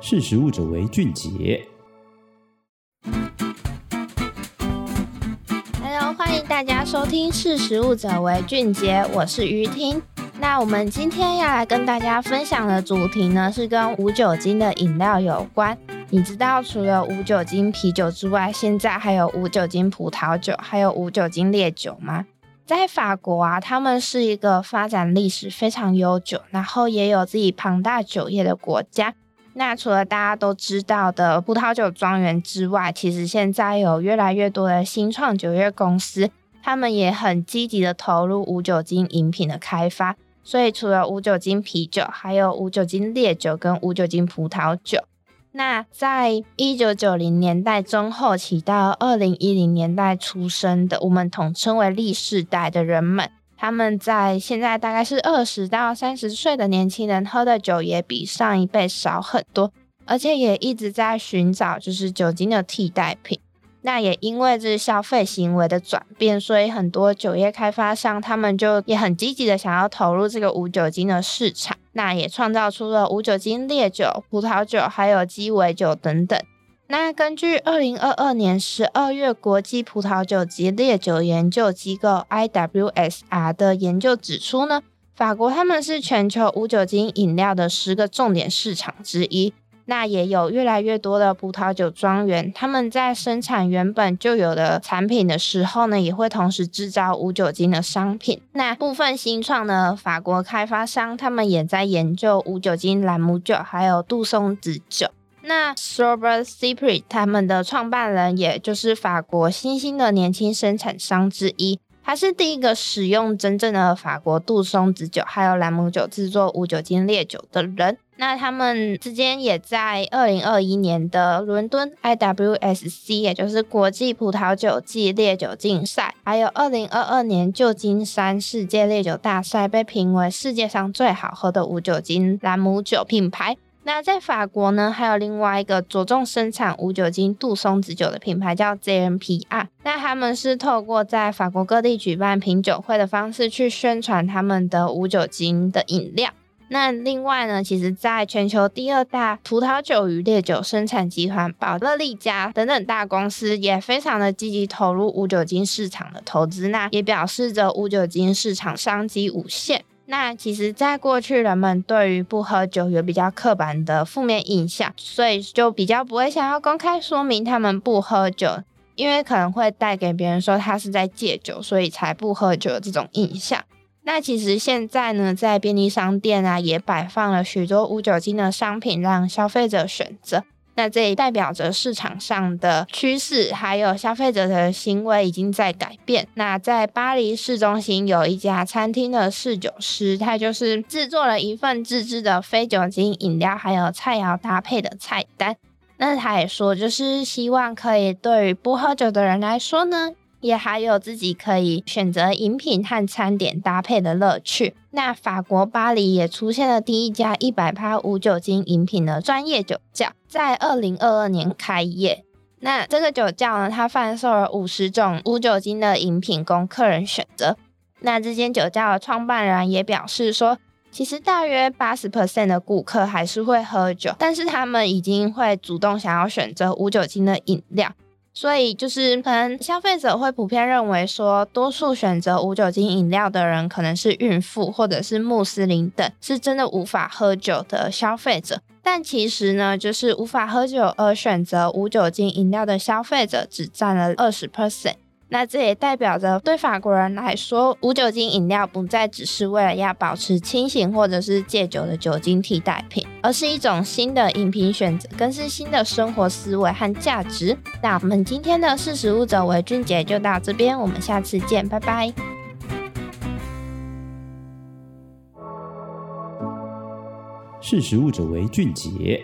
识食物者为俊杰。Hello，欢迎大家收听《识食物者为俊杰》，我是于婷。那我们今天要来跟大家分享的主题呢，是跟无酒精的饮料有关。你知道除了无酒精啤酒之外，现在还有无酒精葡萄酒，还有无酒精烈酒吗？在法国啊，他们是一个发展历史非常悠久，然后也有自己庞大酒业的国家。那除了大家都知道的葡萄酒庄园之外，其实现在有越来越多的新创酒业公司，他们也很积极的投入无酒精饮品的开发。所以除了无酒精啤酒，还有无酒精烈酒跟无酒精葡萄酒。那在一九九零年代中后期到二零一零年代出生的，我们统称为历世代的人们，他们在现在大概是二十到三十岁的年轻人喝的酒也比上一辈少很多，而且也一直在寻找就是酒精的替代品。那也因为这消费行为的转变，所以很多酒业开发商他们就也很积极的想要投入这个无酒精的市场。那也创造出了无酒精烈酒、葡萄酒，还有鸡尾酒等等。那根据二零二二年十二月国际葡萄酒及烈酒研究机构 IWSR 的研究指出呢，法国他们是全球无酒精饮料的十个重点市场之一。那也有越来越多的葡萄酒庄园，他们在生产原本就有的产品的时候呢，也会同时制造无酒精的商品。那部分新创的法国开发商，他们也在研究无酒精朗姆酒，还有杜松子酒。那 Sober Cypress 他们的创办人，也就是法国新兴的年轻生产商之一，他是第一个使用真正的法国杜松子酒还有朗姆酒制作无酒精烈酒的人。那他们之间也在二零二一年的伦敦 IWSC，也就是国际葡萄酒暨烈酒竞赛，还有二零二二年旧金山世界烈酒大赛，被评为世界上最好喝的无酒精朗姆酒品牌。那在法国呢，还有另外一个着重生产无酒精杜松子酒的品牌叫 JMPR。那他们是透过在法国各地举办品酒会的方式去宣传他们的无酒精的饮料。那另外呢，其实在全球第二大葡萄酒与烈酒生产集团宝乐利家等等大公司也非常的积极投入无酒精市场的投资，那也表示着无酒精市场商机无限。那其实，在过去人们对于不喝酒有比较刻板的负面印象，所以就比较不会想要公开说明他们不喝酒，因为可能会带给别人说他是在戒酒，所以才不喝酒这种印象。那其实现在呢，在便利商店啊，也摆放了许多无酒精的商品，让消费者选择。那这也代表着市场上的趋势，还有消费者的行为已经在改变。那在巴黎市中心有一家餐厅的侍酒师，他就是制作了一份自制的非酒精饮料，还有菜肴搭配的菜单。那他也说，就是希望可以对于不喝酒的人来说呢。也还有自己可以选择饮品和餐点搭配的乐趣。那法国巴黎也出现了第一家一百趴无酒精饮品的专业酒窖，在二零二二年开业。那这个酒窖呢，它贩售了五十种无酒精的饮品供客人选择。那这间酒窖的创办人也表示说，其实大约八十 percent 的顾客还是会喝酒，但是他们已经会主动想要选择无酒精的饮料。所以就是可能消费者会普遍认为说，多数选择无酒精饮料的人可能是孕妇或者是穆斯林等，是真的无法喝酒的消费者。但其实呢，就是无法喝酒而选择无酒精饮料的消费者只占了二十 percent。那这也代表着，对法国人来说，无酒精饮料不再只是为了要保持清醒或者是戒酒的酒精替代品，而是一种新的饮品选择，更是新的生活思维和价值。那我们今天的识食物者为俊杰就到这边，我们下次见，拜拜。识食物者为俊杰。